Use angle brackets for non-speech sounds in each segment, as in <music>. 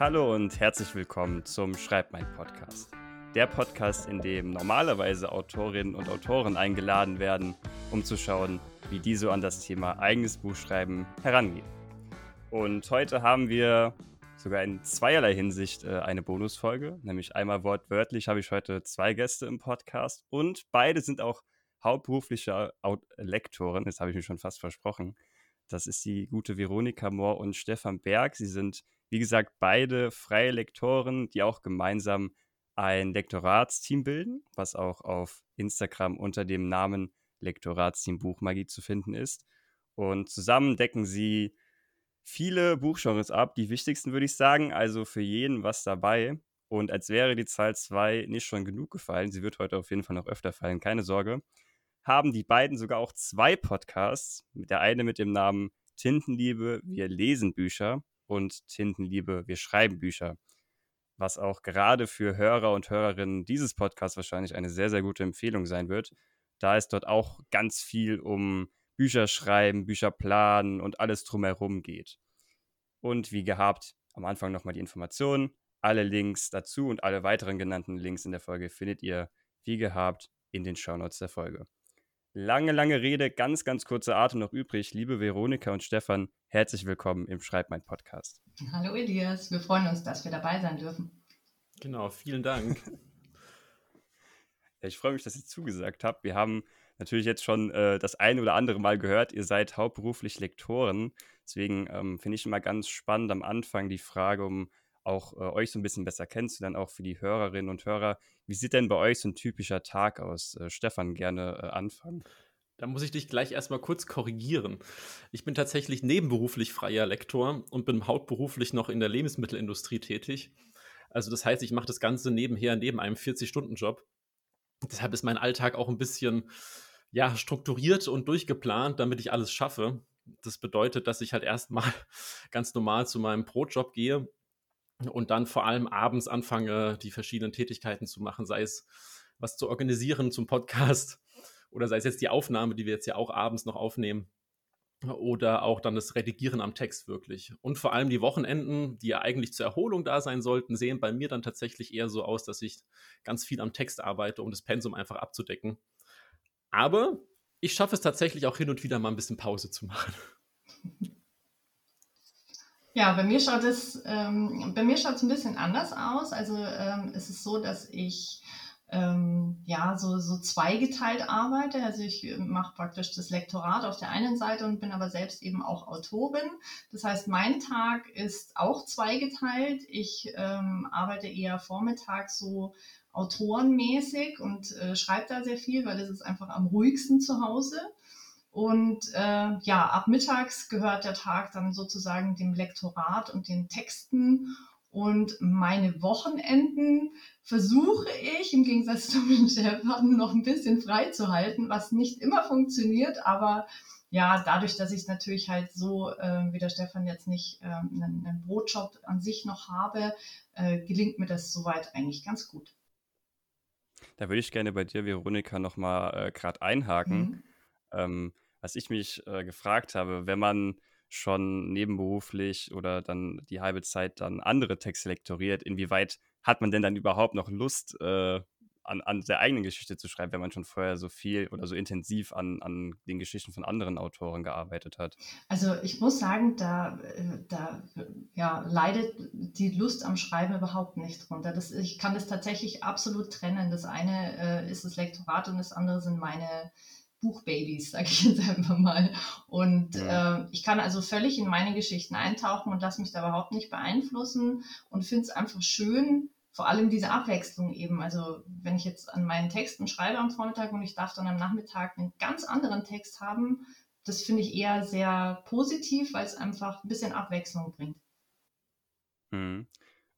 Hallo und herzlich willkommen zum Schreib mein Podcast. Der Podcast, in dem normalerweise Autorinnen und Autoren eingeladen werden, um zu schauen, wie die so an das Thema eigenes Buchschreiben herangehen. Und heute haben wir sogar in zweierlei Hinsicht äh, eine Bonusfolge, nämlich einmal wortwörtlich habe ich heute zwei Gäste im Podcast und beide sind auch hauptberufliche Lektoren, das habe ich mir schon fast versprochen. Das ist die gute Veronika Mohr und Stefan Berg. Sie sind, wie gesagt, beide freie Lektoren, die auch gemeinsam ein Lektoratsteam bilden, was auch auf Instagram unter dem Namen Lektoratsteam Buchmagie zu finden ist. Und zusammen decken sie viele Buchgenres ab. Die wichtigsten würde ich sagen, also für jeden was dabei. Und als wäre die Zahl 2 nicht schon genug gefallen, sie wird heute auf jeden Fall noch öfter fallen, keine Sorge, haben die beiden sogar auch zwei Podcasts. Der eine mit dem Namen Tintenliebe, wir lesen Bücher und Tintenliebe, wir schreiben Bücher. Was auch gerade für Hörer und Hörerinnen dieses Podcasts wahrscheinlich eine sehr, sehr gute Empfehlung sein wird, da es dort auch ganz viel um Bücher schreiben, Bücher planen und alles drumherum geht. Und wie gehabt, am Anfang nochmal die Informationen. Alle Links dazu und alle weiteren genannten Links in der Folge findet ihr, wie gehabt, in den Shownotes der Folge. Lange, lange Rede, ganz, ganz kurze Atem noch übrig. Liebe Veronika und Stefan, herzlich willkommen im Schreib mein Podcast. Hallo Elias, wir freuen uns, dass wir dabei sein dürfen. Genau, vielen Dank. <laughs> ich freue mich, dass ihr zugesagt habt. Wir haben natürlich jetzt schon äh, das eine oder andere Mal gehört, ihr seid hauptberuflich Lektoren. Deswegen ähm, finde ich immer ganz spannend am Anfang die Frage, um auch äh, euch so ein bisschen besser kennenzulernen, auch für die Hörerinnen und Hörer. Wie sieht denn bei euch so ein typischer Tag aus? Äh, Stefan, gerne äh, anfangen. Da muss ich dich gleich erstmal kurz korrigieren. Ich bin tatsächlich nebenberuflich freier Lektor und bin hauptberuflich noch in der Lebensmittelindustrie tätig. Also das heißt, ich mache das Ganze nebenher neben einem 40-Stunden-Job. Deshalb ist mein Alltag auch ein bisschen ja, strukturiert und durchgeplant, damit ich alles schaffe. Das bedeutet, dass ich halt erstmal <laughs> ganz normal zu meinem Brotjob gehe, und dann vor allem abends anfange, die verschiedenen Tätigkeiten zu machen, sei es was zu organisieren zum Podcast <laughs> oder sei es jetzt die Aufnahme, die wir jetzt ja auch abends noch aufnehmen oder auch dann das Redigieren am Text wirklich. Und vor allem die Wochenenden, die ja eigentlich zur Erholung da sein sollten, sehen bei mir dann tatsächlich eher so aus, dass ich ganz viel am Text arbeite, um das Pensum einfach abzudecken. Aber ich schaffe es tatsächlich auch hin und wieder mal ein bisschen Pause zu machen. <laughs> Ja, bei mir schaut es, ähm, bei mir schaut es ein bisschen anders aus. Also ähm, es ist so, dass ich ähm, ja so, so zweigeteilt arbeite. Also ich äh, mache praktisch das Lektorat auf der einen Seite und bin aber selbst eben auch Autorin. Das heißt, mein Tag ist auch zweigeteilt. Ich ähm, arbeite eher vormittags so autorenmäßig und äh, schreibe da sehr viel, weil es ist einfach am ruhigsten zu Hause. Und äh, ja, ab mittags gehört der Tag dann sozusagen dem Lektorat und den Texten. Und meine Wochenenden versuche ich im Gegensatz zu meinem Stefan <laughs> noch ein bisschen frei zu halten, was nicht immer funktioniert, aber ja, dadurch, dass ich natürlich halt so, äh, wie der Stefan jetzt nicht äh, einen, einen Brotjob an sich noch habe, äh, gelingt mir das soweit eigentlich ganz gut. Da würde ich gerne bei dir, Veronika, nochmal äh, gerade einhaken. Mhm. Ähm, was ich mich äh, gefragt habe, wenn man schon nebenberuflich oder dann die halbe Zeit dann andere Texte lektoriert, inwieweit hat man denn dann überhaupt noch Lust, äh, an, an der eigenen Geschichte zu schreiben, wenn man schon vorher so viel oder so intensiv an, an den Geschichten von anderen Autoren gearbeitet hat? Also ich muss sagen, da, äh, da ja, leidet die Lust am Schreiben überhaupt nicht drunter. Das, ich kann das tatsächlich absolut trennen. Das eine äh, ist das Lektorat und das andere sind meine Buchbabys, sage ich jetzt einfach mal. Und ja. äh, ich kann also völlig in meine Geschichten eintauchen und lasse mich da überhaupt nicht beeinflussen und finde es einfach schön, vor allem diese Abwechslung eben. Also wenn ich jetzt an meinen Texten schreibe am Vormittag und ich darf dann am Nachmittag einen ganz anderen Text haben, das finde ich eher sehr positiv, weil es einfach ein bisschen Abwechslung bringt. Mhm.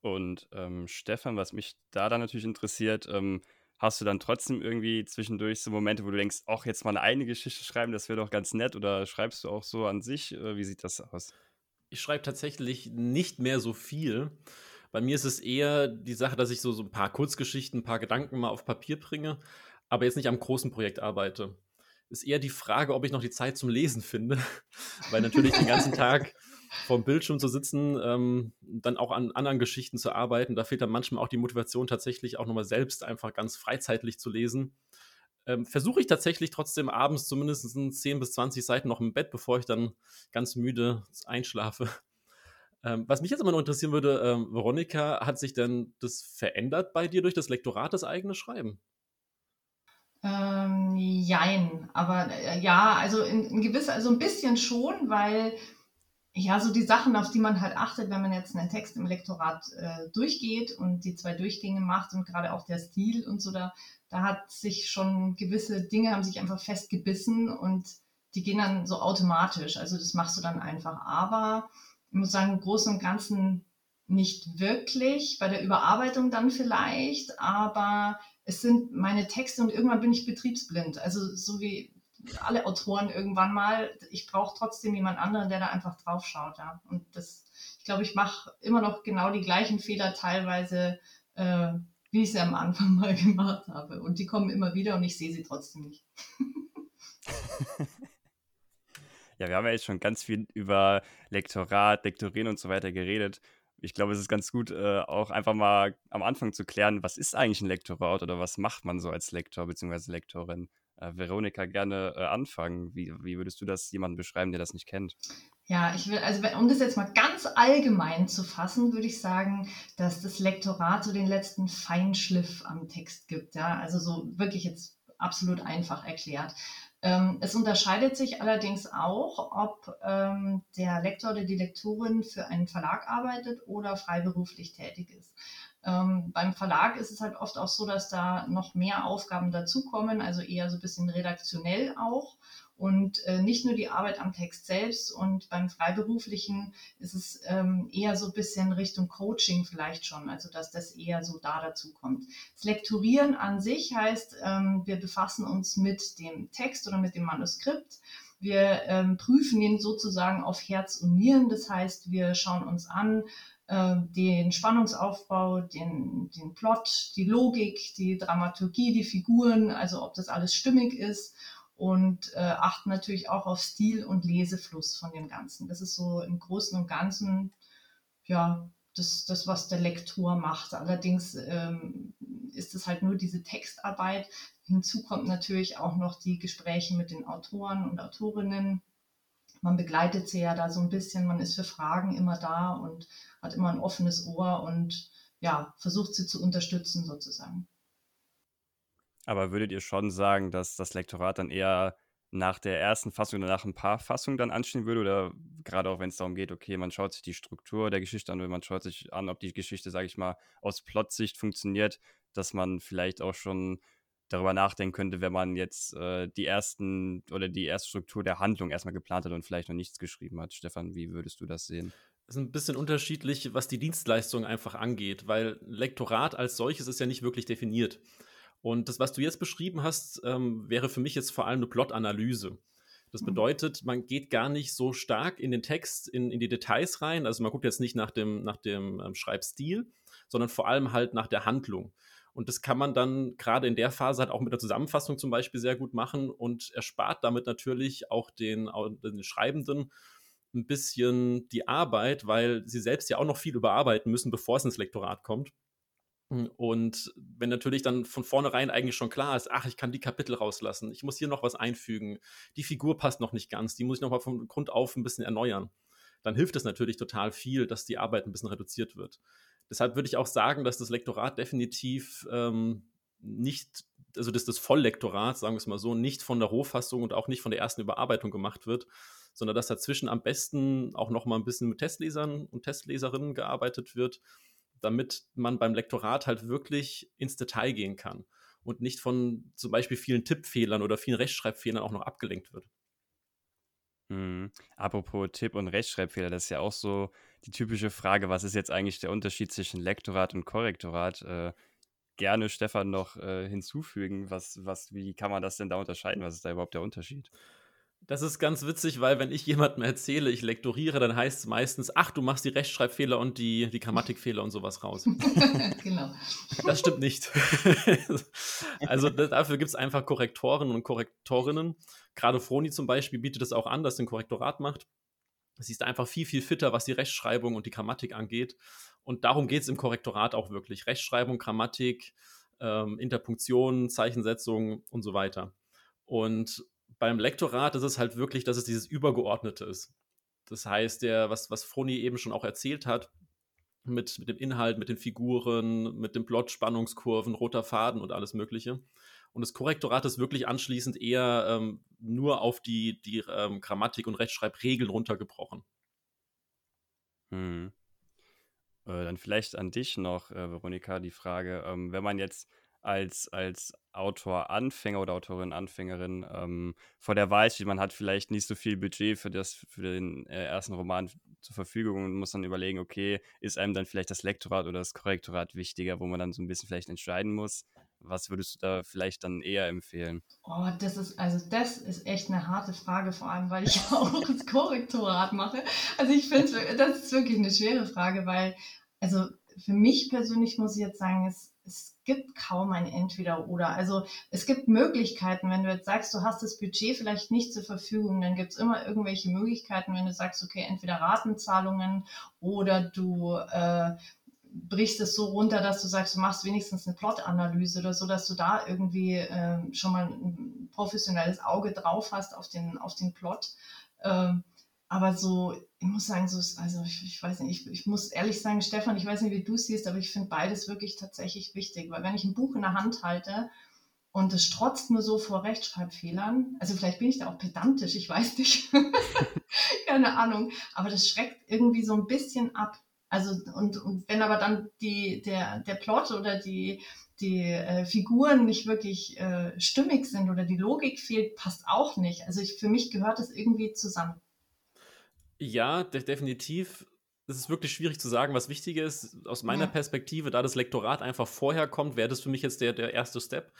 Und ähm, Stefan, was mich da dann natürlich interessiert, ähm, Hast du dann trotzdem irgendwie zwischendurch so Momente, wo du denkst, ach, jetzt mal eine eigene Geschichte schreiben, das wäre doch ganz nett? Oder schreibst du auch so an sich? Äh, wie sieht das aus? Ich schreibe tatsächlich nicht mehr so viel. Bei mir ist es eher die Sache, dass ich so, so ein paar Kurzgeschichten, ein paar Gedanken mal auf Papier bringe, aber jetzt nicht am großen Projekt arbeite. Ist eher die Frage, ob ich noch die Zeit zum Lesen finde, <laughs> weil natürlich den ganzen <laughs> Tag vom Bildschirm zu sitzen, ähm, dann auch an anderen Geschichten zu arbeiten. Da fehlt dann manchmal auch die Motivation, tatsächlich auch nochmal selbst einfach ganz freizeitlich zu lesen. Ähm, Versuche ich tatsächlich trotzdem abends zumindest 10 bis 20 Seiten noch im Bett, bevor ich dann ganz müde einschlafe. <laughs> Ähm, was mich jetzt immer noch interessieren würde, ähm, Veronika, hat sich denn das verändert bei dir durch das Lektorat, das eigene Schreiben? Ähm, jein, aber äh, ja, also in, in gewisser, also ein bisschen schon, weil ja, so die Sachen, auf die man halt achtet, wenn man jetzt einen Text im Lektorat äh, durchgeht und die zwei Durchgänge macht und gerade auch der Stil und so, da, da hat sich schon gewisse Dinge haben sich einfach festgebissen und die gehen dann so automatisch. Also das machst du dann einfach. Aber ich muss sagen, im Großen und Ganzen nicht wirklich, bei der Überarbeitung dann vielleicht, aber es sind meine Texte und irgendwann bin ich betriebsblind. Also so wie alle Autoren irgendwann mal, ich brauche trotzdem jemand anderen, der da einfach drauf schaut. Ja. Und das, ich glaube, ich mache immer noch genau die gleichen Fehler teilweise, äh, wie ich sie am Anfang <laughs> mal gemacht habe. Und die kommen immer wieder und ich sehe sie trotzdem nicht. <laughs> ja, wir haben ja jetzt schon ganz viel über Lektorat, Lektorin und so weiter geredet ich glaube, es ist ganz gut, äh, auch einfach mal am Anfang zu klären, was ist eigentlich ein Lektorat oder was macht man so als Lektor bzw. Lektorin? Äh, Veronika, gerne äh, anfangen. Wie, wie würdest du das jemandem beschreiben, der das nicht kennt? Ja, ich will, also um das jetzt mal ganz allgemein zu fassen, würde ich sagen, dass das Lektorat so den letzten Feinschliff am Text gibt. Ja, also so wirklich jetzt absolut einfach erklärt. Ähm, es unterscheidet sich allerdings auch, ob ähm, der Lektor oder die Lektorin für einen Verlag arbeitet oder freiberuflich tätig ist. Ähm, beim Verlag ist es halt oft auch so, dass da noch mehr Aufgaben dazukommen, also eher so ein bisschen redaktionell auch und äh, nicht nur die Arbeit am Text selbst. Und beim Freiberuflichen ist es ähm, eher so ein bisschen Richtung Coaching vielleicht schon, also dass das eher so da dazu kommt. Das Lektorieren an sich heißt, ähm, wir befassen uns mit dem Text oder mit dem Manuskript. Wir ähm, prüfen ihn sozusagen auf Herz und Nieren. Das heißt, wir schauen uns an, äh, den Spannungsaufbau, den, den Plot, die Logik, die Dramaturgie, die Figuren, also ob das alles stimmig ist und äh, achten natürlich auch auf Stil und Lesefluss von dem Ganzen. Das ist so im Großen und Ganzen ja das, das was der Lektor macht. Allerdings ähm, ist es halt nur diese Textarbeit. Hinzu kommt natürlich auch noch die Gespräche mit den Autoren und Autorinnen. Man begleitet sie ja da so ein bisschen, man ist für Fragen immer da und hat immer ein offenes Ohr und ja, versucht sie zu unterstützen sozusagen. Aber würdet ihr schon sagen, dass das Lektorat dann eher nach der ersten Fassung oder nach ein paar Fassungen dann anstehen würde? Oder gerade auch wenn es darum geht, okay, man schaut sich die Struktur der Geschichte an oder man schaut sich an, ob die Geschichte, sage ich mal, aus Plotsicht funktioniert, dass man vielleicht auch schon darüber nachdenken könnte, wenn man jetzt äh, die ersten oder die erste Struktur der Handlung erstmal geplant hat und vielleicht noch nichts geschrieben hat. Stefan, wie würdest du das sehen? Das ist ein bisschen unterschiedlich, was die Dienstleistung einfach angeht, weil Lektorat als solches ist ja nicht wirklich definiert. Und das, was du jetzt beschrieben hast, ähm, wäre für mich jetzt vor allem eine Plot-Analyse. Das mhm. bedeutet, man geht gar nicht so stark in den Text, in, in die Details rein. Also man guckt jetzt nicht nach dem, nach dem ähm, Schreibstil, sondern vor allem halt nach der Handlung. Und das kann man dann gerade in der Phase halt auch mit der Zusammenfassung zum Beispiel sehr gut machen und erspart damit natürlich auch den, den Schreibenden ein bisschen die Arbeit, weil sie selbst ja auch noch viel überarbeiten müssen, bevor es ins Lektorat kommt. Und wenn natürlich dann von vornherein eigentlich schon klar ist, ach, ich kann die Kapitel rauslassen, ich muss hier noch was einfügen, die Figur passt noch nicht ganz, die muss ich nochmal von Grund auf ein bisschen erneuern, dann hilft es natürlich total viel, dass die Arbeit ein bisschen reduziert wird. Deshalb würde ich auch sagen, dass das Lektorat definitiv ähm, nicht, also dass das Volllektorat, sagen wir es mal so, nicht von der Rohfassung und auch nicht von der ersten Überarbeitung gemacht wird, sondern dass dazwischen am besten auch nochmal ein bisschen mit Testlesern und Testleserinnen gearbeitet wird damit man beim Lektorat halt wirklich ins Detail gehen kann und nicht von zum Beispiel vielen Tippfehlern oder vielen Rechtschreibfehlern auch noch abgelenkt wird. Mhm. Apropos Tipp- und Rechtschreibfehler, das ist ja auch so die typische Frage, was ist jetzt eigentlich der Unterschied zwischen Lektorat und Korrektorat? Äh, gerne Stefan noch äh, hinzufügen, was, was, wie kann man das denn da unterscheiden? Was ist da überhaupt der Unterschied? Das ist ganz witzig, weil wenn ich jemandem erzähle, ich lektoriere, dann heißt es meistens, ach, du machst die Rechtschreibfehler und die, die Grammatikfehler und sowas raus. <laughs> genau. Das stimmt nicht. <laughs> also dafür gibt es einfach Korrektoren und Korrektorinnen. Gerade Froni zum Beispiel bietet es auch an, dass ein Korrektorat macht. Sie ist einfach viel, viel fitter, was die Rechtschreibung und die Grammatik angeht. Und darum geht es im Korrektorat auch wirklich. Rechtschreibung, Grammatik, ähm, Interpunktion, Zeichensetzung und so weiter. Und beim Lektorat ist es halt wirklich, dass es dieses Übergeordnete ist. Das heißt, der, was, was Froni eben schon auch erzählt hat, mit, mit dem Inhalt, mit den Figuren, mit dem Plot, Spannungskurven, roter Faden und alles Mögliche. Und das Korrektorat ist wirklich anschließend eher ähm, nur auf die, die ähm, Grammatik- und Rechtschreibregeln runtergebrochen. Hm. Äh, dann vielleicht an dich noch, äh, Veronika, die Frage, ähm, wenn man jetzt als, als Autor Anfänger oder Autorin Anfängerin ähm, vor der Wahl steht, man hat vielleicht nicht so viel Budget für, das, für den äh, ersten Roman zur Verfügung und muss dann überlegen, okay, ist einem dann vielleicht das Lektorat oder das Korrektorat wichtiger, wo man dann so ein bisschen vielleicht entscheiden muss. Was würdest du da vielleicht dann eher empfehlen? Oh, das ist, also das ist echt eine harte Frage, vor allem, weil ich <laughs> auch das Korrektorat mache. Also ich finde, <laughs> das ist wirklich eine schwere Frage, weil, also für mich persönlich muss ich jetzt sagen, es, es gibt kaum ein Entweder-Oder. Also es gibt Möglichkeiten, wenn du jetzt sagst, du hast das Budget vielleicht nicht zur Verfügung, dann gibt es immer irgendwelche Möglichkeiten, wenn du sagst, okay, entweder Ratenzahlungen oder du äh, brichst es so runter, dass du sagst, du machst wenigstens eine Plot-Analyse oder so, dass du da irgendwie äh, schon mal ein professionelles Auge drauf hast auf den, auf den Plot. Ähm, aber so, ich muss sagen, so ist, also ich, ich weiß nicht, ich, ich, muss ehrlich sagen, Stefan, ich weiß nicht, wie du siehst, aber ich finde beides wirklich tatsächlich wichtig, weil wenn ich ein Buch in der Hand halte und es strotzt nur so vor Rechtschreibfehlern, also vielleicht bin ich da auch pedantisch, ich weiß nicht, <laughs> keine Ahnung, aber das schreckt irgendwie so ein bisschen ab. Also und, und wenn aber dann die, der, der Plot oder die, die äh, Figuren nicht wirklich äh, stimmig sind oder die Logik fehlt, passt auch nicht. Also ich, für mich gehört es irgendwie zusammen. Ja, de definitiv. Es ist wirklich schwierig zu sagen, was wichtiger ist. Aus meiner ja. Perspektive, da das Lektorat einfach vorher kommt, wäre das für mich jetzt der, der erste Step.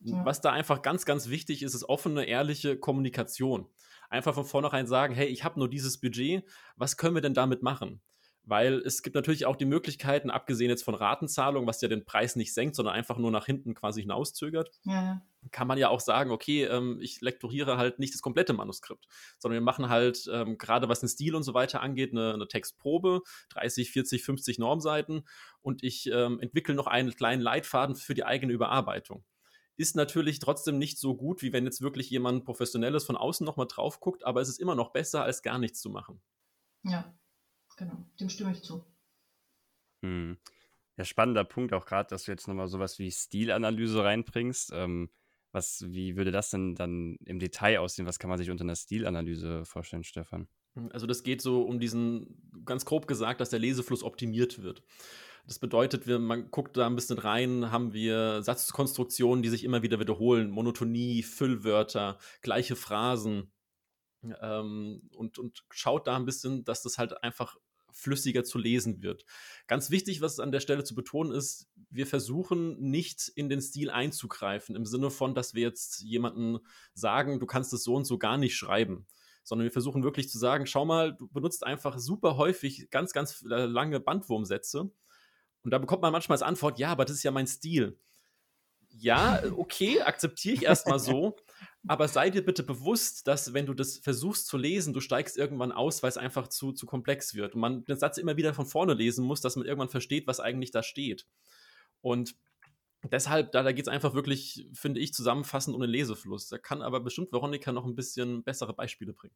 Ja. Was da einfach ganz, ganz wichtig ist, ist offene, ehrliche Kommunikation. Einfach von vornherein sagen, hey, ich habe nur dieses Budget, was können wir denn damit machen? Weil es gibt natürlich auch die Möglichkeiten, abgesehen jetzt von Ratenzahlung, was ja den Preis nicht senkt, sondern einfach nur nach hinten quasi hinauszögert, ja. kann man ja auch sagen, okay, ähm, ich lektoriere halt nicht das komplette Manuskript, sondern wir machen halt ähm, gerade was den Stil und so weiter angeht, eine, eine Textprobe, 30, 40, 50 Normseiten und ich ähm, entwickle noch einen kleinen Leitfaden für die eigene Überarbeitung ist natürlich trotzdem nicht so gut, wie wenn jetzt wirklich jemand Professionelles von außen nochmal drauf guckt, aber es ist immer noch besser, als gar nichts zu machen. Ja, Genau, dem stimme ich zu. Hm. Ja, spannender Punkt auch gerade, dass du jetzt nochmal sowas wie Stilanalyse reinbringst. Ähm, was, wie würde das denn dann im Detail aussehen? Was kann man sich unter einer Stilanalyse vorstellen, Stefan? Also das geht so um diesen, ganz grob gesagt, dass der Lesefluss optimiert wird. Das bedeutet, wir, man guckt da ein bisschen rein, haben wir Satzkonstruktionen, die sich immer wieder wiederholen, Monotonie, Füllwörter, gleiche Phrasen ähm, und, und schaut da ein bisschen, dass das halt einfach flüssiger zu lesen wird. Ganz wichtig, was an der Stelle zu betonen ist, wir versuchen nicht in den Stil einzugreifen, im Sinne von, dass wir jetzt jemanden sagen, du kannst es so und so gar nicht schreiben, sondern wir versuchen wirklich zu sagen, schau mal, du benutzt einfach super häufig ganz, ganz lange Bandwurmsätze und da bekommt man manchmal als Antwort, ja, aber das ist ja mein Stil. Ja, okay, akzeptiere ich erstmal so, <laughs> aber sei dir bitte bewusst, dass wenn du das versuchst zu lesen, du steigst irgendwann aus, weil es einfach zu, zu komplex wird. Und man den Satz immer wieder von vorne lesen muss, dass man irgendwann versteht, was eigentlich da steht. Und deshalb, da, da geht es einfach wirklich, finde ich, zusammenfassend um den Lesefluss. Da kann aber bestimmt Veronika noch ein bisschen bessere Beispiele bringen.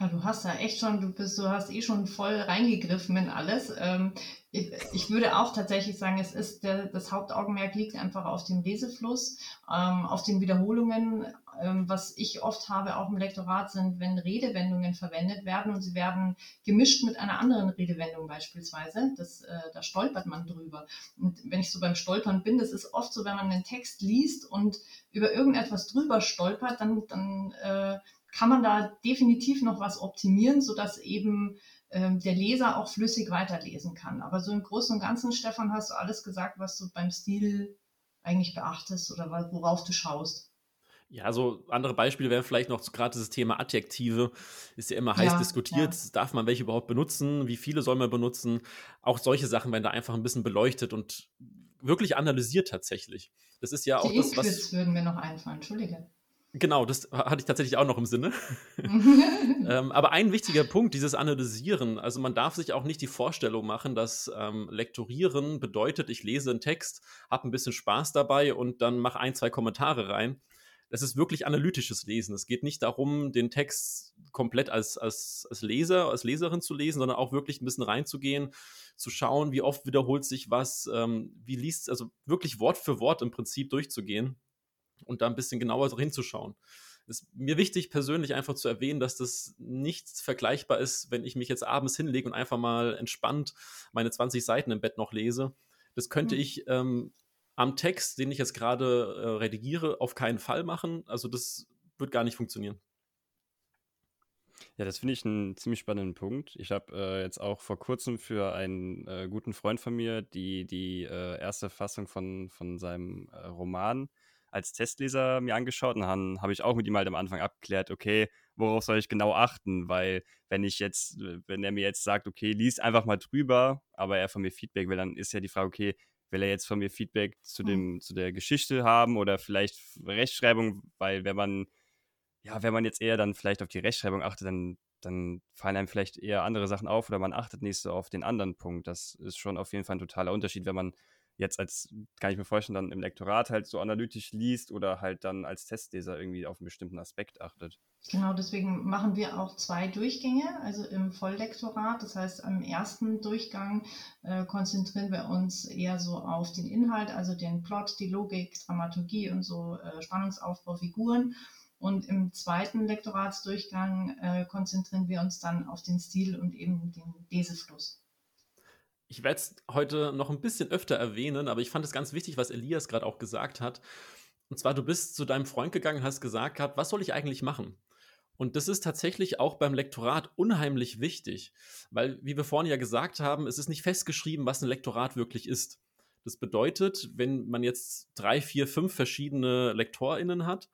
Ja, du hast ja echt schon, du bist, du hast eh schon voll reingegriffen in alles. Ähm, ich, ich, würde auch tatsächlich sagen, es ist der, das Hauptaugenmerk liegt einfach auf dem Lesefluss, ähm, auf den Wiederholungen. Ähm, was ich oft habe, auch im Lektorat, sind, wenn Redewendungen verwendet werden und sie werden gemischt mit einer anderen Redewendung beispielsweise. Das, äh, da stolpert man drüber. Und wenn ich so beim Stolpern bin, das ist oft so, wenn man einen Text liest und über irgendetwas drüber stolpert, dann, dann äh, kann man da definitiv noch was optimieren, sodass eben ähm, der Leser auch flüssig weiterlesen kann. Aber so im Großen und Ganzen, Stefan, hast du alles gesagt, was du beim Stil eigentlich beachtest oder worauf du schaust. Ja, so andere Beispiele wären vielleicht noch gerade dieses Thema Adjektive. Ist ja immer heiß ja, diskutiert. Ja. Darf man welche überhaupt benutzen? Wie viele soll man benutzen? Auch solche Sachen werden da einfach ein bisschen beleuchtet und wirklich analysiert tatsächlich. Das ist ja Die auch das, was. würden mir noch einfallen, Entschuldige. Genau, das hatte ich tatsächlich auch noch im Sinne. <laughs> ähm, aber ein wichtiger Punkt, dieses Analysieren. Also man darf sich auch nicht die Vorstellung machen, dass ähm, Lektorieren bedeutet, ich lese einen Text, habe ein bisschen Spaß dabei und dann mache ein, zwei Kommentare rein. Das ist wirklich analytisches Lesen. Es geht nicht darum, den Text komplett als, als, als Leser, als Leserin zu lesen, sondern auch wirklich ein bisschen reinzugehen, zu schauen, wie oft wiederholt sich was, ähm, wie liest, also wirklich Wort für Wort im Prinzip durchzugehen und da ein bisschen genauer hinzuschauen. Es ist mir wichtig, persönlich einfach zu erwähnen, dass das nichts vergleichbar ist, wenn ich mich jetzt abends hinlege und einfach mal entspannt meine 20 Seiten im Bett noch lese. Das könnte mhm. ich ähm, am Text, den ich jetzt gerade äh, redigiere, auf keinen Fall machen. Also das wird gar nicht funktionieren. Ja, das finde ich einen ziemlich spannenden Punkt. Ich habe äh, jetzt auch vor kurzem für einen äh, guten Freund von mir die, die äh, erste Fassung von, von seinem äh, Roman als Testleser mir angeschaut und dann habe ich auch mit ihm halt am Anfang abgeklärt, okay, worauf soll ich genau achten? Weil wenn ich jetzt, wenn er mir jetzt sagt, okay, lies einfach mal drüber, aber er von mir Feedback will, dann ist ja die Frage, okay, will er jetzt von mir Feedback zu, dem, mhm. zu der Geschichte haben oder vielleicht Rechtschreibung, weil wenn man, ja, wenn man jetzt eher dann vielleicht auf die Rechtschreibung achtet, dann, dann fallen einem vielleicht eher andere Sachen auf oder man achtet nicht so auf den anderen Punkt. Das ist schon auf jeden Fall ein totaler Unterschied, wenn man jetzt als, kann ich mir vorstellen, dann im Lektorat halt so analytisch liest oder halt dann als Testleser irgendwie auf einen bestimmten Aspekt achtet. Genau, deswegen machen wir auch zwei Durchgänge, also im Volllektorat. Das heißt, am ersten Durchgang äh, konzentrieren wir uns eher so auf den Inhalt, also den Plot, die Logik, Dramaturgie und so äh, Spannungsaufbau, Figuren. Und im zweiten Lektoratsdurchgang äh, konzentrieren wir uns dann auf den Stil und eben den Lesefluss ich werde es heute noch ein bisschen öfter erwähnen, aber ich fand es ganz wichtig, was Elias gerade auch gesagt hat. Und zwar, du bist zu deinem Freund gegangen hast gesagt gehabt, was soll ich eigentlich machen? Und das ist tatsächlich auch beim Lektorat unheimlich wichtig, weil, wie wir vorhin ja gesagt haben, es ist nicht festgeschrieben, was ein Lektorat wirklich ist. Das bedeutet, wenn man jetzt drei, vier, fünf verschiedene LektorInnen hat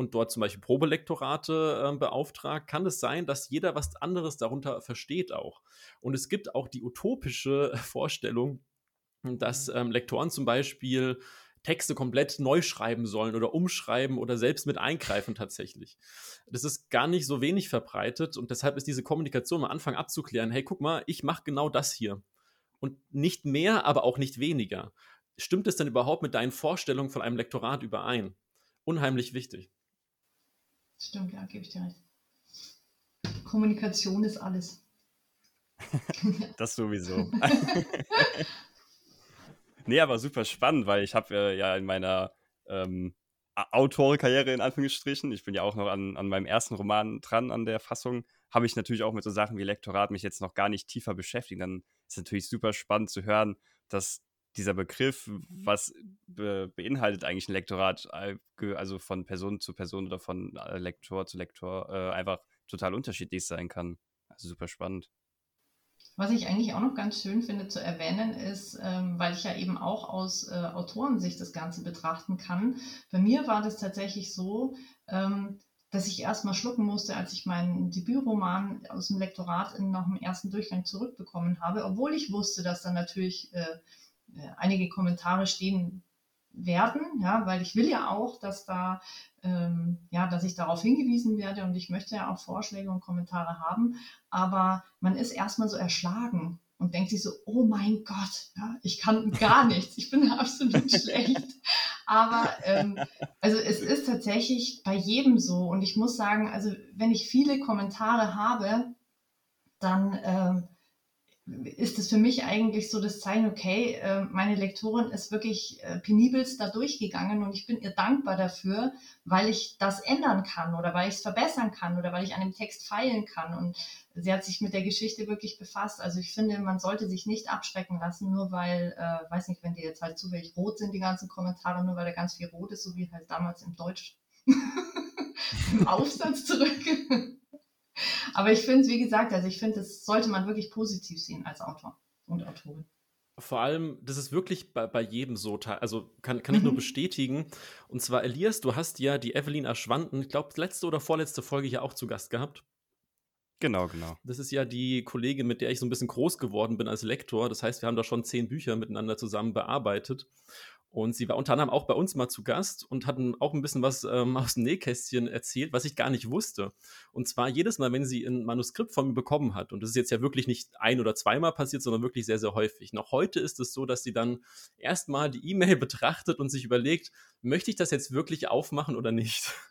und dort zum Beispiel Probelektorate äh, beauftragt, kann es sein, dass jeder was anderes darunter versteht auch. Und es gibt auch die utopische <laughs> Vorstellung, dass mhm. ähm, Lektoren zum Beispiel Texte komplett neu schreiben sollen oder umschreiben oder selbst mit eingreifen tatsächlich. Das ist gar nicht so wenig verbreitet und deshalb ist diese Kommunikation am Anfang abzuklären, hey, guck mal, ich mache genau das hier. Und nicht mehr, aber auch nicht weniger. Stimmt es denn überhaupt mit deinen Vorstellungen von einem Lektorat überein? Unheimlich wichtig. Stimmt, ja, gebe ich dir recht. Kommunikation ist alles. <laughs> das sowieso. <laughs> nee, aber super spannend, weil ich habe äh, ja in meiner ähm, Autorenkarriere in Anführungsstrichen, ich bin ja auch noch an, an meinem ersten Roman dran, an der Fassung, habe ich natürlich auch mit so Sachen wie Lektorat mich jetzt noch gar nicht tiefer beschäftigt. Dann ist es natürlich super spannend zu hören, dass dieser Begriff, was be beinhaltet eigentlich ein Lektorat, also von Person zu Person oder von äh, Lektor zu Lektor, äh, einfach total unterschiedlich sein kann. Also super spannend. Was ich eigentlich auch noch ganz schön finde zu erwähnen ist, ähm, weil ich ja eben auch aus äh, Autorensicht das Ganze betrachten kann. Bei mir war das tatsächlich so, ähm, dass ich erstmal schlucken musste, als ich meinen Debütroman aus dem Lektorat in, nach dem ersten Durchgang zurückbekommen habe, obwohl ich wusste, dass dann natürlich äh, äh, einige Kommentare stehen werden, ja, weil ich will ja auch, dass da, ähm, ja, dass ich darauf hingewiesen werde und ich möchte ja auch Vorschläge und Kommentare haben, aber man ist erstmal so erschlagen und denkt sich so, oh mein Gott, ja, ich kann gar nichts, ich bin <laughs> absolut schlecht. Aber ähm, also es ist tatsächlich bei jedem so und ich muss sagen, also wenn ich viele Kommentare habe, dann ähm, ist es für mich eigentlich so das Zeichen, okay, äh, meine Lektorin ist wirklich äh, penibelst da durchgegangen und ich bin ihr dankbar dafür, weil ich das ändern kann oder weil ich es verbessern kann oder weil ich an dem Text feilen kann. Und sie hat sich mit der Geschichte wirklich befasst. Also ich finde, man sollte sich nicht abschrecken lassen, nur weil, äh, weiß nicht, wenn die jetzt halt zufällig rot sind, die ganzen Kommentare, nur weil da ganz viel rot ist, so wie halt damals im Deutsch <laughs> im Aufsatz zurück. Aber ich finde es, wie gesagt, also ich finde, das sollte man wirklich positiv sehen als Autor und Autorin. Vor allem, das ist wirklich bei, bei jedem so, also kann, kann ich nur mhm. bestätigen. Und zwar, Elias, du hast ja die Evelyn Erschwanden, ich glaube, letzte oder vorletzte Folge hier auch zu Gast gehabt. Genau, genau. Das ist ja die Kollegin, mit der ich so ein bisschen groß geworden bin als Lektor. Das heißt, wir haben da schon zehn Bücher miteinander zusammen bearbeitet. Und sie war unter anderem auch bei uns mal zu Gast und hat auch ein bisschen was ähm, aus dem Nähkästchen erzählt, was ich gar nicht wusste. Und zwar jedes Mal, wenn sie ein Manuskript von mir bekommen hat, und das ist jetzt ja wirklich nicht ein oder zweimal passiert, sondern wirklich sehr, sehr häufig. Noch heute ist es so, dass sie dann erstmal die E-Mail <laughs> betrachtet und sich überlegt, möchte ich das jetzt wirklich aufmachen oder nicht? <laughs>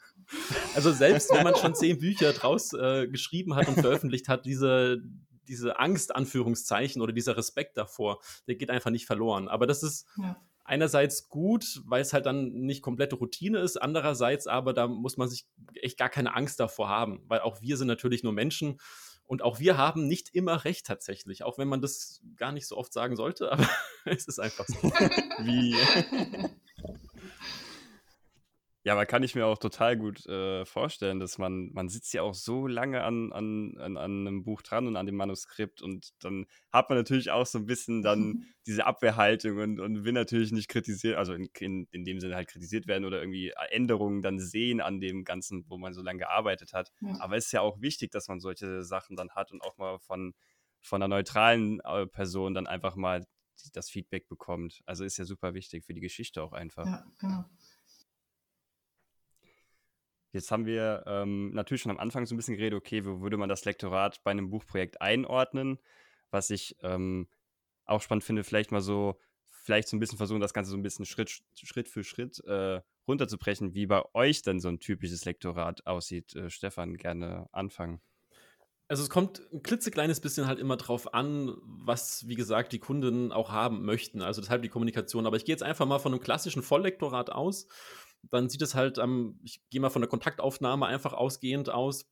Also selbst wenn man schon zehn Bücher draus äh, geschrieben hat und veröffentlicht hat, diese, diese Angst, Anführungszeichen, oder dieser Respekt davor, der geht einfach nicht verloren. Aber das ist ja einerseits gut, weil es halt dann nicht komplette Routine ist, andererseits aber da muss man sich echt gar keine Angst davor haben, weil auch wir sind natürlich nur Menschen und auch wir haben nicht immer recht tatsächlich, auch wenn man das gar nicht so oft sagen sollte, aber <laughs> es ist einfach so. <laughs> Wie? <laughs> Ja, aber kann ich mir auch total gut äh, vorstellen, dass man, man sitzt ja auch so lange an, an, an, an einem Buch dran und an dem Manuskript und dann hat man natürlich auch so ein bisschen dann <laughs> diese Abwehrhaltung und, und will natürlich nicht kritisiert, also in, in, in dem Sinne halt kritisiert werden oder irgendwie Änderungen dann sehen an dem Ganzen, wo man so lange gearbeitet hat. Ja. Aber es ist ja auch wichtig, dass man solche Sachen dann hat und auch mal von, von einer neutralen äh, Person dann einfach mal das Feedback bekommt. Also ist ja super wichtig für die Geschichte auch einfach. Ja, genau. Jetzt haben wir ähm, natürlich schon am Anfang so ein bisschen geredet, okay, wo würde man das Lektorat bei einem Buchprojekt einordnen? Was ich ähm, auch spannend finde, vielleicht mal so, vielleicht so ein bisschen versuchen, das Ganze so ein bisschen Schritt, Schritt für Schritt äh, runterzubrechen, wie bei euch denn so ein typisches Lektorat aussieht. Äh, Stefan, gerne anfangen. Also es kommt ein klitzekleines bisschen halt immer drauf an, was, wie gesagt, die Kunden auch haben möchten. Also deshalb die Kommunikation. Aber ich gehe jetzt einfach mal von einem klassischen Volllektorat aus dann sieht es halt, ähm, ich gehe mal von der Kontaktaufnahme einfach ausgehend aus,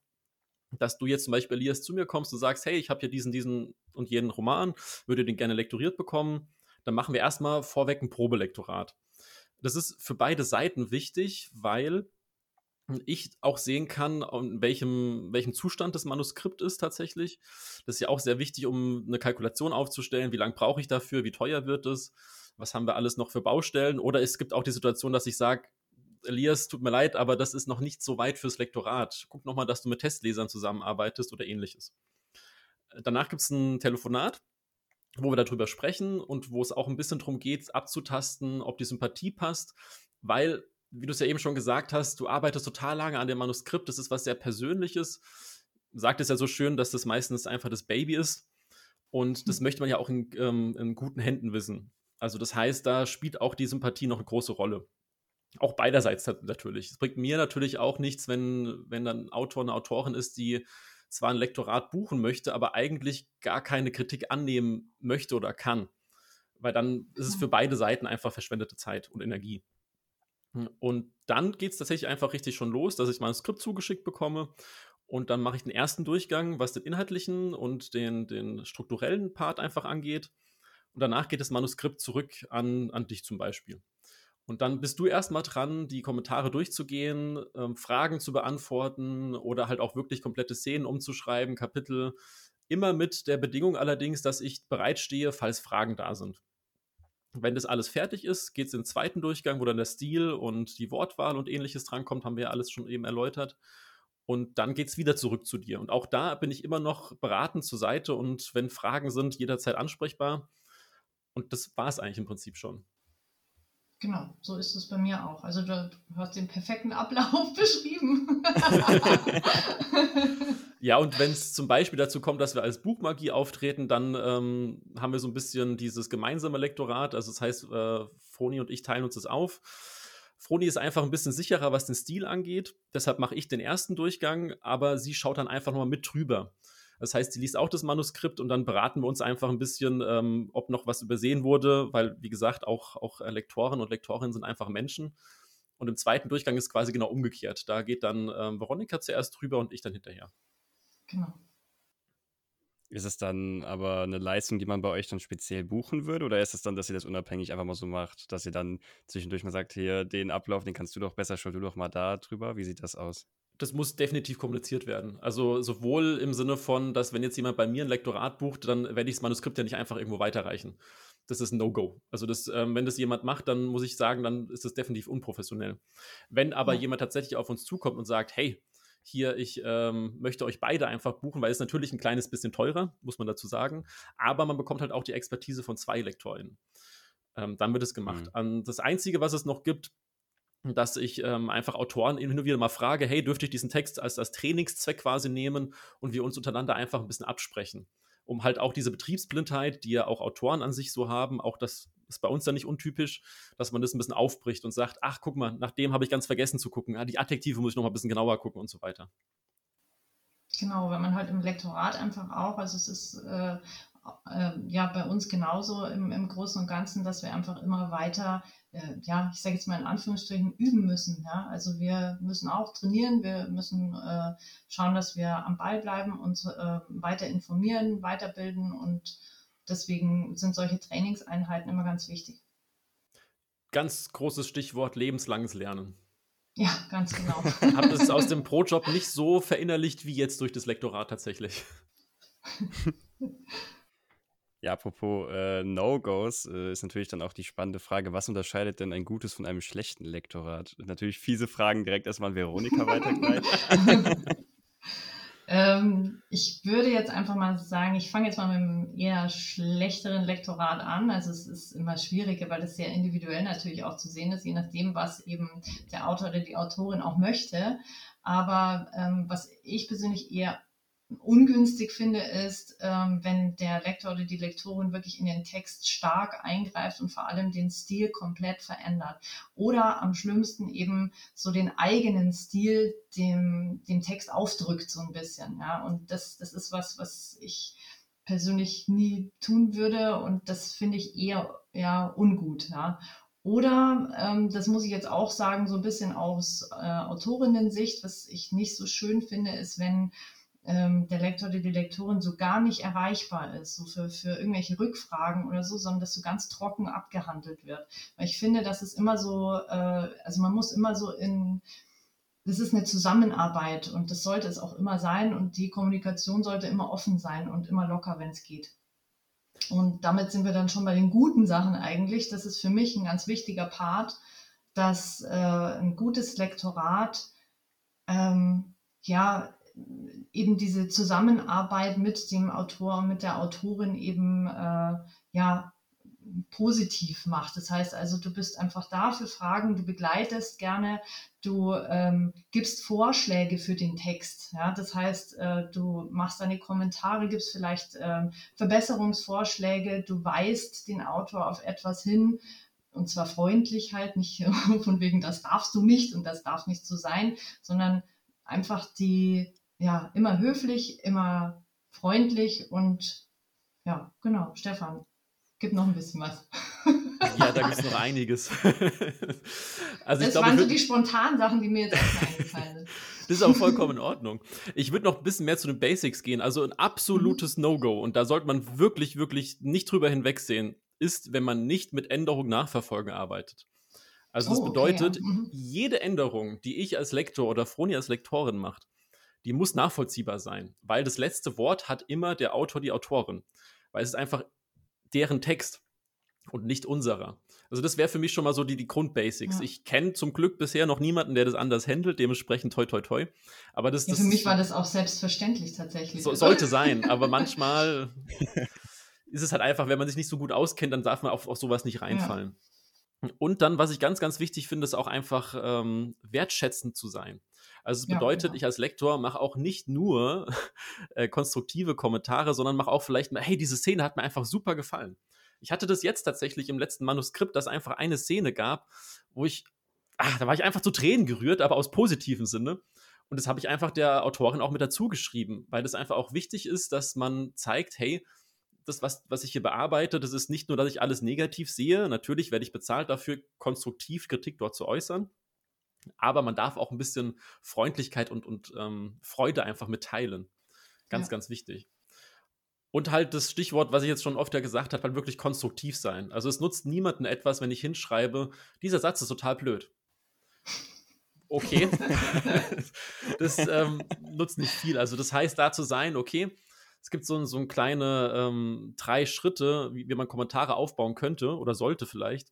dass du jetzt zum Beispiel, Elias, zu mir kommst und sagst, hey, ich habe hier diesen, diesen und jenen Roman, würde den gerne lektoriert bekommen, dann machen wir erstmal vorweg ein Probelektorat. Das ist für beide Seiten wichtig, weil ich auch sehen kann, in welchem, welchem Zustand das Manuskript ist tatsächlich. Das ist ja auch sehr wichtig, um eine Kalkulation aufzustellen. Wie lange brauche ich dafür? Wie teuer wird es? Was haben wir alles noch für Baustellen? Oder es gibt auch die Situation, dass ich sage, Elias, tut mir leid, aber das ist noch nicht so weit fürs Lektorat. Guck nochmal, dass du mit Testlesern zusammenarbeitest oder ähnliches. Danach gibt es ein Telefonat, wo wir darüber sprechen und wo es auch ein bisschen darum geht, abzutasten, ob die Sympathie passt, weil, wie du es ja eben schon gesagt hast, du arbeitest total lange an dem Manuskript, das ist was sehr Persönliches. Sagt es ja so schön, dass das meistens einfach das Baby ist. Und das hm. möchte man ja auch in, ähm, in guten Händen wissen. Also das heißt, da spielt auch die Sympathie noch eine große Rolle. Auch beiderseits natürlich. Es bringt mir natürlich auch nichts, wenn, wenn dann ein Autor, eine Autorin ist, die zwar ein Lektorat buchen möchte, aber eigentlich gar keine Kritik annehmen möchte oder kann. Weil dann ist es für beide Seiten einfach verschwendete Zeit und Energie. Und dann geht es tatsächlich einfach richtig schon los, dass ich mein Skript zugeschickt bekomme. Und dann mache ich den ersten Durchgang, was den inhaltlichen und den, den strukturellen Part einfach angeht. Und danach geht das Manuskript zurück an, an dich zum Beispiel. Und dann bist du erstmal dran, die Kommentare durchzugehen, ähm, Fragen zu beantworten oder halt auch wirklich komplette Szenen umzuschreiben, Kapitel. Immer mit der Bedingung allerdings, dass ich bereitstehe, falls Fragen da sind. Wenn das alles fertig ist, geht es in den zweiten Durchgang, wo dann der Stil und die Wortwahl und ähnliches drankommt, haben wir ja alles schon eben erläutert. Und dann geht es wieder zurück zu dir. Und auch da bin ich immer noch beratend zur Seite und wenn Fragen sind, jederzeit ansprechbar. Und das war es eigentlich im Prinzip schon. Genau, so ist es bei mir auch. Also du, hast den perfekten Ablauf <laughs> beschrieben. <laughs> ja, und wenn es zum Beispiel dazu kommt, dass wir als Buchmagie auftreten, dann ähm, haben wir so ein bisschen dieses gemeinsame Lektorat. Also das heißt, äh, Froni und ich teilen uns das auf. Froni ist einfach ein bisschen sicherer, was den Stil angeht. Deshalb mache ich den ersten Durchgang, aber sie schaut dann einfach nochmal mit drüber. Das heißt, sie liest auch das Manuskript und dann beraten wir uns einfach ein bisschen, ähm, ob noch was übersehen wurde, weil, wie gesagt, auch, auch Lektoren und Lektorinnen sind einfach Menschen. Und im zweiten Durchgang ist quasi genau umgekehrt. Da geht dann ähm, Veronika zuerst drüber und ich dann hinterher. Genau. Ist es dann aber eine Leistung, die man bei euch dann speziell buchen würde? Oder ist es dann, dass ihr das unabhängig einfach mal so macht, dass ihr dann zwischendurch mal sagt, hier, den Ablauf, den kannst du doch besser, schau du doch mal da drüber? Wie sieht das aus? Das muss definitiv kommuniziert werden. Also sowohl im Sinne von, dass wenn jetzt jemand bei mir ein Lektorat bucht, dann werde ich das Manuskript ja nicht einfach irgendwo weiterreichen. Das ist ein No-Go. Also das, ähm, wenn das jemand macht, dann muss ich sagen, dann ist das definitiv unprofessionell. Wenn aber ja. jemand tatsächlich auf uns zukommt und sagt, hey, hier, ich ähm, möchte euch beide einfach buchen, weil es natürlich ein kleines bisschen teurer, muss man dazu sagen, aber man bekommt halt auch die Expertise von zwei LektorInnen. Ähm, dann wird es gemacht. Mhm. das Einzige, was es noch gibt, dass ich ähm, einfach Autoren und wieder mal frage, hey, dürfte ich diesen Text als, als Trainingszweck quasi nehmen und wir uns untereinander einfach ein bisschen absprechen, um halt auch diese Betriebsblindheit, die ja auch Autoren an sich so haben, auch das ist bei uns dann nicht untypisch, dass man das ein bisschen aufbricht und sagt, ach, guck mal, nach dem habe ich ganz vergessen zu gucken, ja, die Adjektive muss ich noch mal ein bisschen genauer gucken und so weiter. Genau, wenn man halt im Lektorat einfach auch, also es ist äh, äh, ja bei uns genauso im, im Großen und Ganzen, dass wir einfach immer weiter, äh, ja, ich sage jetzt mal in Anführungsstrichen, üben müssen. Ja? Also wir müssen auch trainieren, wir müssen äh, schauen, dass wir am Ball bleiben, uns äh, weiter informieren, weiterbilden und deswegen sind solche Trainingseinheiten immer ganz wichtig. Ganz großes Stichwort lebenslanges Lernen. Ja, ganz genau. <laughs> Habt es aus dem Pro-Job nicht so verinnerlicht wie jetzt durch das Lektorat tatsächlich. <laughs> Ja, apropos äh, No-Gos, äh, ist natürlich dann auch die spannende Frage, was unterscheidet denn ein gutes von einem schlechten Lektorat? Natürlich fiese Fragen direkt erstmal an Veronika weitergeleitet. <laughs> ähm, ich würde jetzt einfach mal sagen, ich fange jetzt mal mit einem eher schlechteren Lektorat an. Also es ist immer schwieriger, weil es sehr individuell natürlich auch zu sehen ist, je nachdem, was eben der Autor oder die Autorin auch möchte. Aber ähm, was ich persönlich eher ungünstig finde, ist, ähm, wenn der Lektor oder die Lektorin wirklich in den Text stark eingreift und vor allem den Stil komplett verändert. Oder am schlimmsten eben so den eigenen Stil dem, dem Text aufdrückt so ein bisschen. Ja? Und das, das ist was, was ich persönlich nie tun würde und das finde ich eher ja, ungut. Ja? Oder, ähm, das muss ich jetzt auch sagen, so ein bisschen aus äh, Autorinnen-Sicht, was ich nicht so schön finde, ist, wenn ähm, der Lektor oder die Lektorin so gar nicht erreichbar ist, so für, für irgendwelche Rückfragen oder so, sondern dass so ganz trocken abgehandelt wird. Weil ich finde, dass es immer so, äh, also man muss immer so in, das ist eine Zusammenarbeit und das sollte es auch immer sein und die Kommunikation sollte immer offen sein und immer locker, wenn es geht. Und damit sind wir dann schon bei den guten Sachen eigentlich. Das ist für mich ein ganz wichtiger Part, dass äh, ein gutes Lektorat ähm, ja eben diese Zusammenarbeit mit dem Autor und mit der Autorin eben äh, ja positiv macht. Das heißt also, du bist einfach da für Fragen, du begleitest gerne, du ähm, gibst Vorschläge für den Text. Ja? Das heißt, äh, du machst deine Kommentare, gibst vielleicht äh, Verbesserungsvorschläge, du weist den Autor auf etwas hin, und zwar freundlich halt, nicht <laughs> von wegen, das darfst du nicht und das darf nicht so sein, sondern einfach die, ja, immer höflich, immer freundlich und ja, genau, Stefan, gib noch ein bisschen was. Ja, da gibt es noch einiges. <laughs> also das glaube, waren so die spontanen Sachen, die mir jetzt erstmal eingefallen sind. Das ist auch vollkommen in Ordnung. Ich würde noch ein bisschen mehr zu den Basics gehen. Also ein absolutes mhm. No-Go, und da sollte man wirklich, wirklich nicht drüber hinwegsehen, ist, wenn man nicht mit Änderung nachverfolgen arbeitet. Also das oh, bedeutet, okay, ja. mhm. jede Änderung, die ich als Lektor oder Froni als Lektorin macht, die muss nachvollziehbar sein, weil das letzte Wort hat immer der Autor, die Autorin, weil es ist einfach deren Text und nicht unserer. Also das wäre für mich schon mal so die, die Grundbasics. Ja. Ich kenne zum Glück bisher noch niemanden, der das anders handelt, dementsprechend toi toi toi. Aber das, ja, das für mich war das auch selbstverständlich tatsächlich. So, sollte sein, aber manchmal <laughs> ist es halt einfach, wenn man sich nicht so gut auskennt, dann darf man auf, auf sowas nicht reinfallen. Ja. Und dann, was ich ganz, ganz wichtig finde, ist auch einfach ähm, wertschätzend zu sein. Also es bedeutet, ja, genau. ich als Lektor mache auch nicht nur <laughs> äh, konstruktive Kommentare, sondern mache auch vielleicht mal, hey, diese Szene hat mir einfach super gefallen. Ich hatte das jetzt tatsächlich im letzten Manuskript, dass einfach eine Szene gab, wo ich, ach, da war ich einfach zu Tränen gerührt, aber aus positivem Sinne. Und das habe ich einfach der Autorin auch mit dazu geschrieben, weil das einfach auch wichtig ist, dass man zeigt, hey, das, was, was ich hier bearbeite, das ist nicht nur, dass ich alles negativ sehe. Natürlich werde ich bezahlt dafür, konstruktiv Kritik dort zu äußern aber man darf auch ein bisschen Freundlichkeit und, und ähm, Freude einfach mitteilen. Ganz, ja. ganz wichtig. Und halt das Stichwort, was ich jetzt schon oft ja gesagt habe, halt wirklich konstruktiv sein. Also es nutzt niemandem etwas, wenn ich hinschreibe, dieser Satz ist total blöd. Okay. <laughs> das ähm, nutzt nicht viel. Also das heißt, da zu sein, okay, es gibt so, so ein kleine ähm, drei Schritte, wie, wie man Kommentare aufbauen könnte oder sollte vielleicht.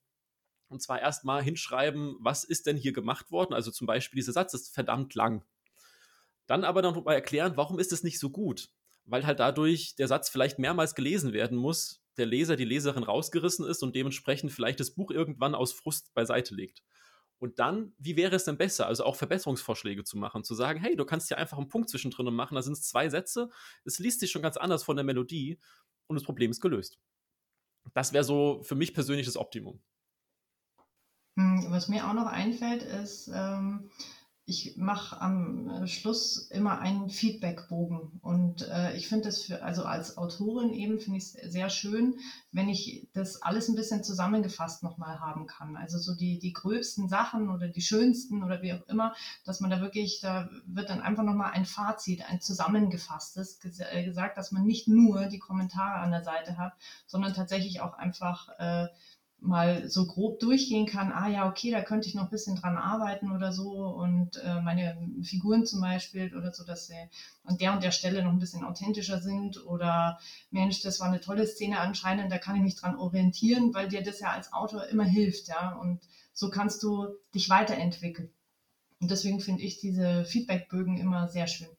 Und zwar erstmal hinschreiben, was ist denn hier gemacht worden? Also zum Beispiel, dieser Satz ist verdammt lang. Dann aber noch erklären, warum ist es nicht so gut? Weil halt dadurch der Satz vielleicht mehrmals gelesen werden muss, der Leser, die Leserin rausgerissen ist und dementsprechend vielleicht das Buch irgendwann aus Frust beiseite legt. Und dann, wie wäre es denn besser? Also auch Verbesserungsvorschläge zu machen, zu sagen, hey, du kannst hier einfach einen Punkt zwischendrin machen, da sind es zwei Sätze, es liest sich schon ganz anders von der Melodie und das Problem ist gelöst. Das wäre so für mich persönlich das Optimum. Hm, was mir auch noch einfällt, ist, ähm, ich mache am äh, Schluss immer einen Feedbackbogen. Und äh, ich finde das für, also als Autorin eben finde ich es sehr schön, wenn ich das alles ein bisschen zusammengefasst nochmal haben kann. Also so die, die gröbsten Sachen oder die schönsten oder wie auch immer, dass man da wirklich, da wird dann einfach nochmal ein Fazit, ein zusammengefasstes ges äh, gesagt, dass man nicht nur die Kommentare an der Seite hat, sondern tatsächlich auch einfach äh, mal so grob durchgehen kann, ah ja, okay, da könnte ich noch ein bisschen dran arbeiten oder so und äh, meine Figuren zum Beispiel oder so, dass sie an der und der Stelle noch ein bisschen authentischer sind oder Mensch, das war eine tolle Szene anscheinend, da kann ich mich dran orientieren, weil dir das ja als Autor immer hilft, ja, und so kannst du dich weiterentwickeln. Und deswegen finde ich diese Feedbackbögen immer sehr schön.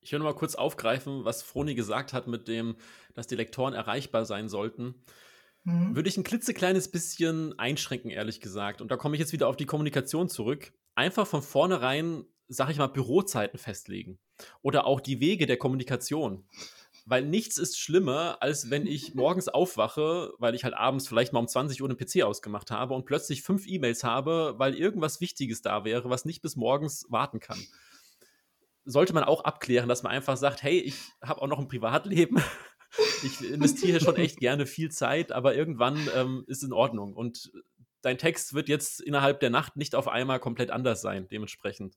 Ich will noch mal kurz aufgreifen, was Froni gesagt hat mit dem, dass die Lektoren erreichbar sein sollten. Mhm. Würde ich ein klitzekleines bisschen einschränken, ehrlich gesagt. Und da komme ich jetzt wieder auf die Kommunikation zurück. Einfach von vornherein, sag ich mal, Bürozeiten festlegen. Oder auch die Wege der Kommunikation. Weil nichts ist schlimmer, als wenn ich <laughs> morgens aufwache, weil ich halt abends vielleicht mal um 20 Uhr den PC ausgemacht habe und plötzlich fünf E-Mails habe, weil irgendwas Wichtiges da wäre, was nicht bis morgens warten kann sollte man auch abklären, dass man einfach sagt, hey, ich habe auch noch ein Privatleben ich investiere schon echt gerne viel Zeit, aber irgendwann ähm, ist es in Ordnung. Und dein Text wird jetzt innerhalb der Nacht nicht auf einmal komplett anders sein. Dementsprechend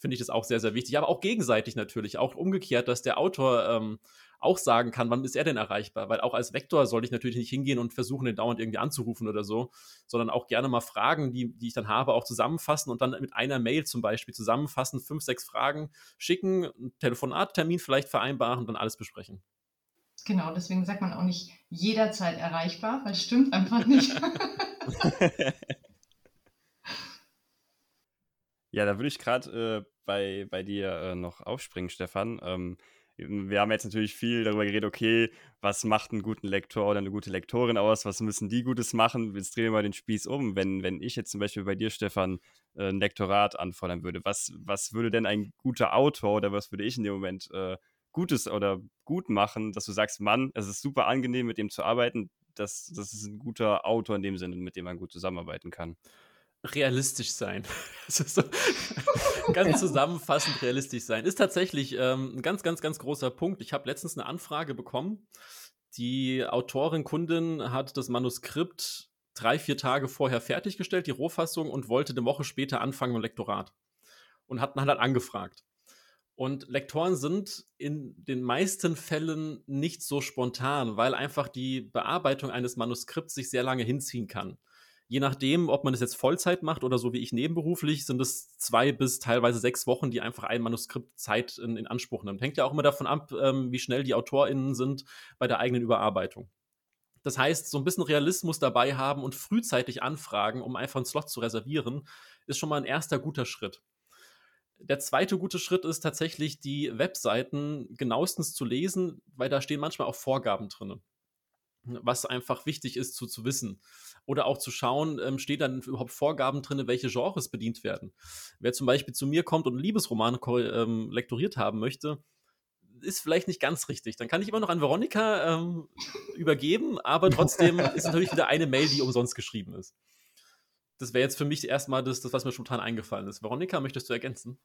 finde ich das auch sehr, sehr wichtig. Aber auch gegenseitig natürlich, auch umgekehrt, dass der Autor ähm, auch sagen kann, wann ist er denn erreichbar? Weil auch als Vektor soll ich natürlich nicht hingehen und versuchen, den dauernd irgendwie anzurufen oder so, sondern auch gerne mal Fragen, die, die ich dann habe, auch zusammenfassen und dann mit einer Mail zum Beispiel zusammenfassen, fünf, sechs Fragen schicken, Telefonattermin vielleicht vereinbaren und dann alles besprechen. Genau, deswegen sagt man auch nicht jederzeit erreichbar, weil es stimmt einfach nicht. <laughs> <laughs> ja, da würde ich gerade äh, bei, bei dir äh, noch aufspringen, Stefan. Ähm, wir haben jetzt natürlich viel darüber geredet, okay, was macht einen guten Lektor oder eine gute Lektorin aus, was müssen die Gutes machen? Jetzt drehen wir mal den Spieß um. Wenn, wenn ich jetzt zum Beispiel bei dir, Stefan, äh, ein Lektorat anfordern würde, was, was würde denn ein guter Autor oder was würde ich in dem Moment äh, Gutes oder gut machen, dass du sagst, Mann, es ist super angenehm, mit dem zu arbeiten. Das, das ist ein guter Autor in dem Sinne, mit dem man gut zusammenarbeiten kann. Realistisch sein. <laughs> so <laughs> ganz zusammenfassend realistisch sein. Ist tatsächlich ähm, ein ganz, ganz, ganz großer Punkt. Ich habe letztens eine Anfrage bekommen. Die Autorin, Kundin hat das Manuskript drei, vier Tage vorher fertiggestellt, die Rohfassung, und wollte eine Woche später anfangen mit Lektorat. Und hat, hat halt angefragt. Und Lektoren sind in den meisten Fällen nicht so spontan, weil einfach die Bearbeitung eines Manuskripts sich sehr lange hinziehen kann. Je nachdem, ob man es jetzt Vollzeit macht oder so wie ich nebenberuflich, sind es zwei bis teilweise sechs Wochen, die einfach ein Manuskript Zeit in, in Anspruch nimmt. Hängt ja auch immer davon ab, ähm, wie schnell die AutorInnen sind bei der eigenen Überarbeitung. Das heißt, so ein bisschen Realismus dabei haben und frühzeitig anfragen, um einfach einen Slot zu reservieren, ist schon mal ein erster guter Schritt. Der zweite gute Schritt ist tatsächlich, die Webseiten genauestens zu lesen, weil da stehen manchmal auch Vorgaben drin, was einfach wichtig ist zu, zu wissen. Oder auch zu schauen, ähm, steht dann überhaupt Vorgaben drin, welche Genres bedient werden. Wer zum Beispiel zu mir kommt und einen Liebesroman ähm, lektoriert haben möchte, ist vielleicht nicht ganz richtig. Dann kann ich immer noch an Veronika ähm, übergeben, aber trotzdem <laughs> ist natürlich wieder eine Mail, die umsonst geschrieben ist das wäre jetzt für mich erstmal das, das, was mir spontan eingefallen ist. Veronika, möchtest du ergänzen?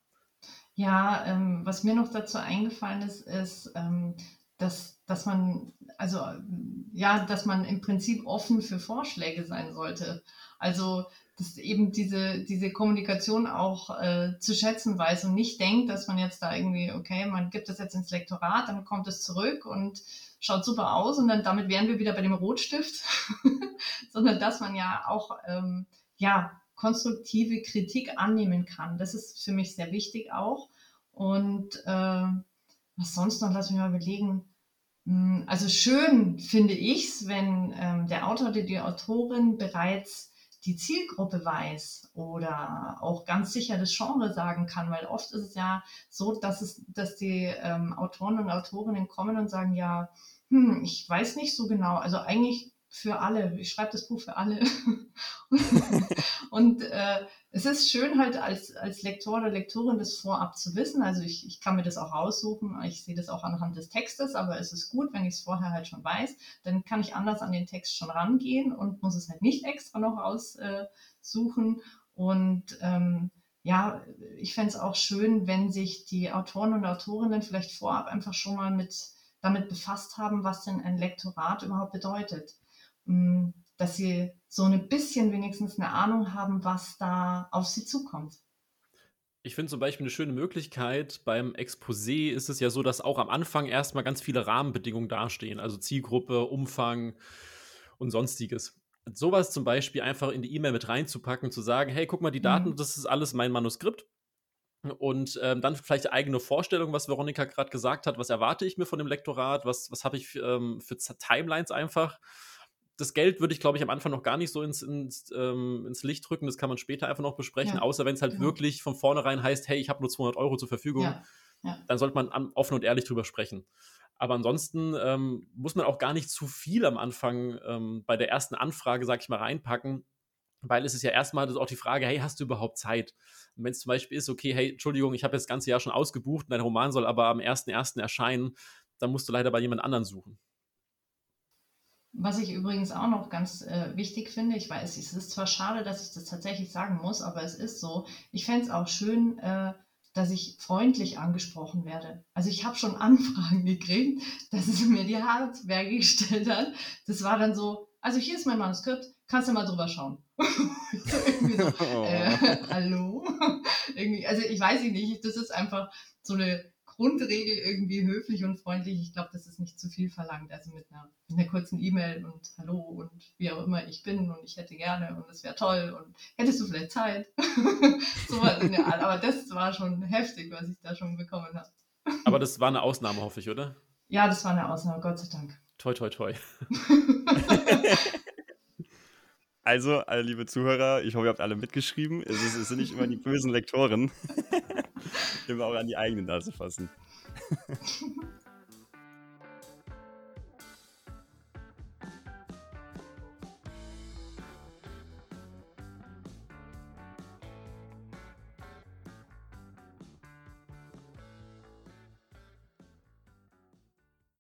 Ja, ähm, was mir noch dazu eingefallen ist, ist, ähm, dass, dass man, also ja, dass man im Prinzip offen für Vorschläge sein sollte. Also dass eben diese, diese Kommunikation auch äh, zu schätzen weiß und nicht denkt, dass man jetzt da irgendwie, okay, man gibt das jetzt ins Lektorat, dann kommt es zurück und schaut super aus und dann damit wären wir wieder bei dem Rotstift, <laughs> sondern dass man ja auch ähm, ja, konstruktive Kritik annehmen kann. Das ist für mich sehr wichtig auch. Und äh, was sonst noch, lass mich mal überlegen. Hm, also schön finde ich es, wenn ähm, der Autor oder die Autorin bereits die Zielgruppe weiß oder auch ganz sicher das Genre sagen kann, weil oft ist es ja so, dass es, dass die ähm, Autoren und Autorinnen kommen und sagen, ja, hm, ich weiß nicht so genau. Also eigentlich für alle. Ich schreibe das Buch für alle. <laughs> und äh, es ist schön halt als, als Lektor oder Lektorin das vorab zu wissen. Also ich, ich kann mir das auch raussuchen. Ich sehe das auch anhand des Textes, aber es ist gut, wenn ich es vorher halt schon weiß. Dann kann ich anders an den Text schon rangehen und muss es halt nicht extra noch aussuchen. und ähm, ja, ich fände es auch schön, wenn sich die Autoren und Autorinnen vielleicht vorab einfach schon mal mit damit befasst haben, was denn ein Lektorat überhaupt bedeutet. Dass sie so ein bisschen wenigstens eine Ahnung haben, was da auf sie zukommt. Ich finde zum Beispiel eine schöne Möglichkeit, beim Exposé ist es ja so, dass auch am Anfang erstmal ganz viele Rahmenbedingungen dastehen, also Zielgruppe, Umfang und sonstiges. Sowas zum Beispiel einfach in die E-Mail mit reinzupacken, zu sagen, hey, guck mal, die Daten, mhm. das ist alles mein Manuskript. Und ähm, dann vielleicht eigene Vorstellung, was Veronika gerade gesagt hat, was erwarte ich mir von dem Lektorat, was, was habe ich ähm, für Timelines einfach das Geld würde ich, glaube ich, am Anfang noch gar nicht so ins, ins, ähm, ins Licht drücken. Das kann man später einfach noch besprechen. Ja, außer wenn es halt genau. wirklich von vornherein heißt, hey, ich habe nur 200 Euro zur Verfügung. Ja, ja. Dann sollte man an, offen und ehrlich drüber sprechen. Aber ansonsten ähm, muss man auch gar nicht zu viel am Anfang ähm, bei der ersten Anfrage, sag ich mal, reinpacken. Weil es ist ja erstmal auch die Frage, hey, hast du überhaupt Zeit? wenn es zum Beispiel ist, okay, hey, Entschuldigung, ich habe das ganze Jahr schon ausgebucht, dein Roman soll aber am 1.1. erscheinen, dann musst du leider bei jemand anderen suchen. Was ich übrigens auch noch ganz äh, wichtig finde, ich weiß, es ist zwar schade, dass ich das tatsächlich sagen muss, aber es ist so. Ich fände es auch schön, äh, dass ich freundlich angesprochen werde. Also ich habe schon <laughs> Anfragen gekriegt, dass es mir die Harzberge gestellt hat. Das war dann so, also hier ist mein Manuskript, kannst du mal drüber schauen. <laughs> so, so, <laughs> äh, hallo? irgendwie, also ich weiß nicht, das ist einfach so eine Grundregel irgendwie höflich und freundlich. Ich glaube, das ist nicht zu viel verlangt. Also mit einer, mit einer kurzen E-Mail und Hallo und wie auch immer ich bin und ich hätte gerne und es wäre toll und hättest du vielleicht Zeit? <laughs> so was in der Art. Aber das war schon heftig, was ich da schon bekommen habe. Aber das war eine Ausnahme, hoffe ich, oder? Ja, das war eine Ausnahme, Gott sei Dank. Toi, toi, toi. <laughs> Also, liebe Zuhörer, ich hoffe, ihr habt alle mitgeschrieben. Es, ist, es sind nicht immer die bösen Lektoren. <laughs> Immer auch an die eigene Nase fassen.